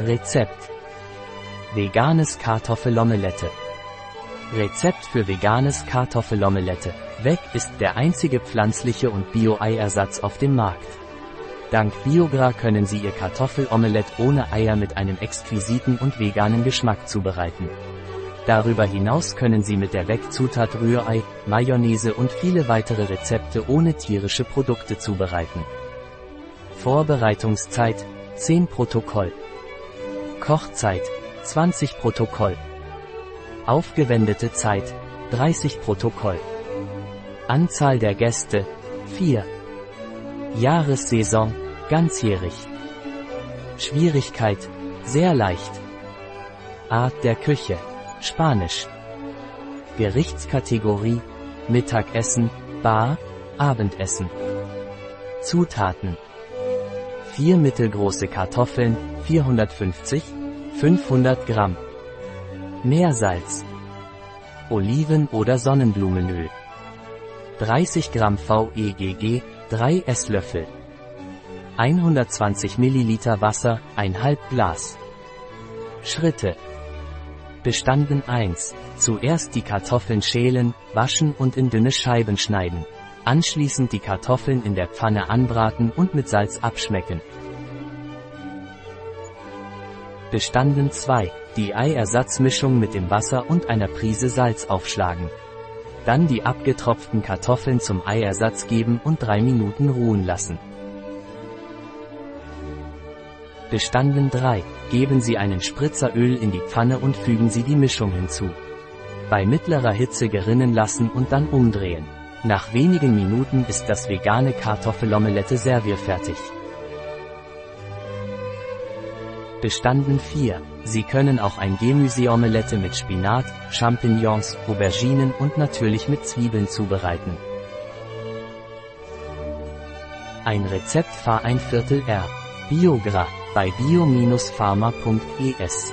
Rezept. Veganes Kartoffelomelette. Rezept für veganes Kartoffelomelette. Weg ist der einzige pflanzliche und Bio-Eiersatz auf dem Markt. Dank Biogra können Sie Ihr Kartoffelomelett ohne Eier mit einem exquisiten und veganen Geschmack zubereiten. Darüber hinaus können Sie mit der Wegzutat Rührei, Mayonnaise und viele weitere Rezepte ohne tierische Produkte zubereiten. Vorbereitungszeit 10 Protokoll. Kochzeit 20 Protokoll. Aufgewendete Zeit 30 Protokoll. Anzahl der Gäste 4. Jahressaison ganzjährig. Schwierigkeit sehr leicht. Art der Küche Spanisch. Gerichtskategorie Mittagessen, Bar, Abendessen. Zutaten 4 mittelgroße Kartoffeln, 450, 500 Gramm. Meersalz. Oliven- oder Sonnenblumenöl. 30 Gramm VEGG, 3 Esslöffel. 120 Milliliter Wasser, 1,5 Glas. Schritte. Bestanden 1. Zuerst die Kartoffeln schälen, waschen und in dünne Scheiben schneiden. Anschließend die Kartoffeln in der Pfanne anbraten und mit Salz abschmecken. Bestanden 2. Die Eiersatzmischung mit dem Wasser und einer Prise Salz aufschlagen. Dann die abgetropften Kartoffeln zum Eiersatz geben und 3 Minuten ruhen lassen. Bestanden 3. Geben Sie einen Spritzer Öl in die Pfanne und fügen Sie die Mischung hinzu. Bei mittlerer Hitze gerinnen lassen und dann umdrehen. Nach wenigen Minuten ist das vegane Kartoffelomelette servierfertig. Bestanden 4. Sie können auch ein Gemüseomelette mit Spinat, Champignons, Auberginen und natürlich mit Zwiebeln zubereiten. Ein Rezept Fahr ein Viertel R. Biogra bei bio-pharma.es